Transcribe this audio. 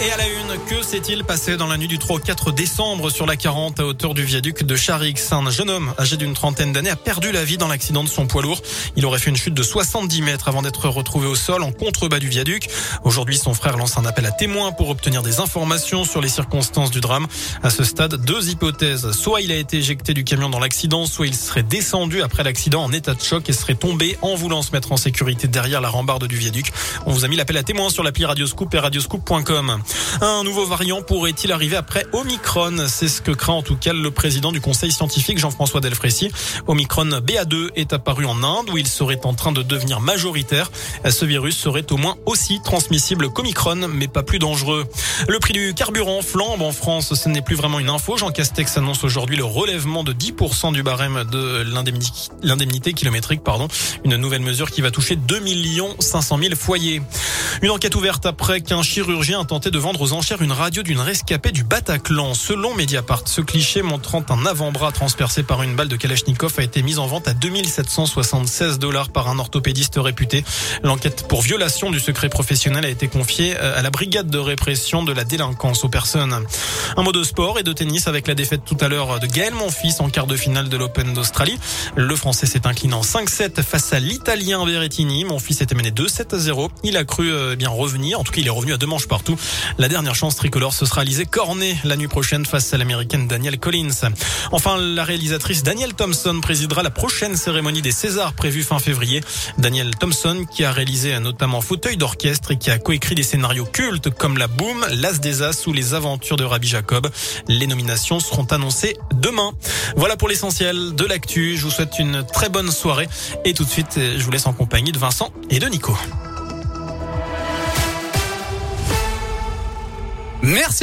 Et à la une, que s'est-il passé dans la nuit du 3 au 4 décembre sur la 40 à hauteur du viaduc de Charix? Un jeune homme âgé d'une trentaine d'années a perdu la vie dans l'accident de son poids lourd. Il aurait fait une chute de 70 mètres avant d'être retrouvé au sol en contrebas du viaduc. Aujourd'hui, son frère lance un appel à témoins pour obtenir des informations sur les circonstances du drame. À ce stade, deux hypothèses. Soit il a été éjecté du camion dans l'accident, soit il serait descendu après l'accident en état de choc et serait tombé en voulant se mettre en sécurité derrière la rambarde du viaduc. On vous a mis l'appel à témoins sur l'appli Radioscoop et radioscoop.com. Un nouveau variant pourrait-il arriver après Omicron? C'est ce que craint en tout cas le président du conseil scientifique Jean-François Delfrécy. Omicron BA2 est apparu en Inde où il serait en train de devenir majoritaire. Ce virus serait au moins aussi transmissible qu'Omicron mais pas plus dangereux. Le prix du carburant flambe en France, ce n'est plus vraiment une info. Jean Castex annonce aujourd'hui le relèvement de 10% du barème de l'indemnité kilométrique, pardon. Une nouvelle mesure qui va toucher 2 500 000 foyers. Une enquête ouverte après qu'un chirurgien a tenté de vendre aux enchères une radio d'une rescapée du Bataclan. Selon Mediapart, ce cliché montrant un avant-bras transpercé par une balle de Kalachnikov a été mis en vente à 2776 dollars par un orthopédiste réputé. L'enquête pour violation du secret professionnel a été confiée euh, à la brigade de répression de la délinquance aux personnes. Un mot de sport et de tennis avec la défaite tout à l'heure de Gaël Monfils en quart de finale de l'Open d'Australie. Le Français s'est incliné en 5-7 face à l'Italien Berrettini. Monfils était mené 2-7 à 0. Il a cru euh, bien revenir. En tout cas, il est revenu à deux manches partout. La dernière chance tricolore, ce sera Alizé Cornet la nuit prochaine face à l'américaine Danielle Collins. Enfin, la réalisatrice Danielle Thompson présidera la prochaine cérémonie des Césars prévue fin février. Danielle Thompson, qui a réalisé notamment Fauteuil d'orchestre et qui a coécrit des scénarios cultes comme La Boom, L'As des As ou Les Aventures de Rabbi Jacob. Les nominations seront annoncées demain. Voilà pour l'essentiel de l'actu. Je vous souhaite une très bonne soirée et tout de suite, je vous laisse en compagnie de Vincent et de Nico. Merci.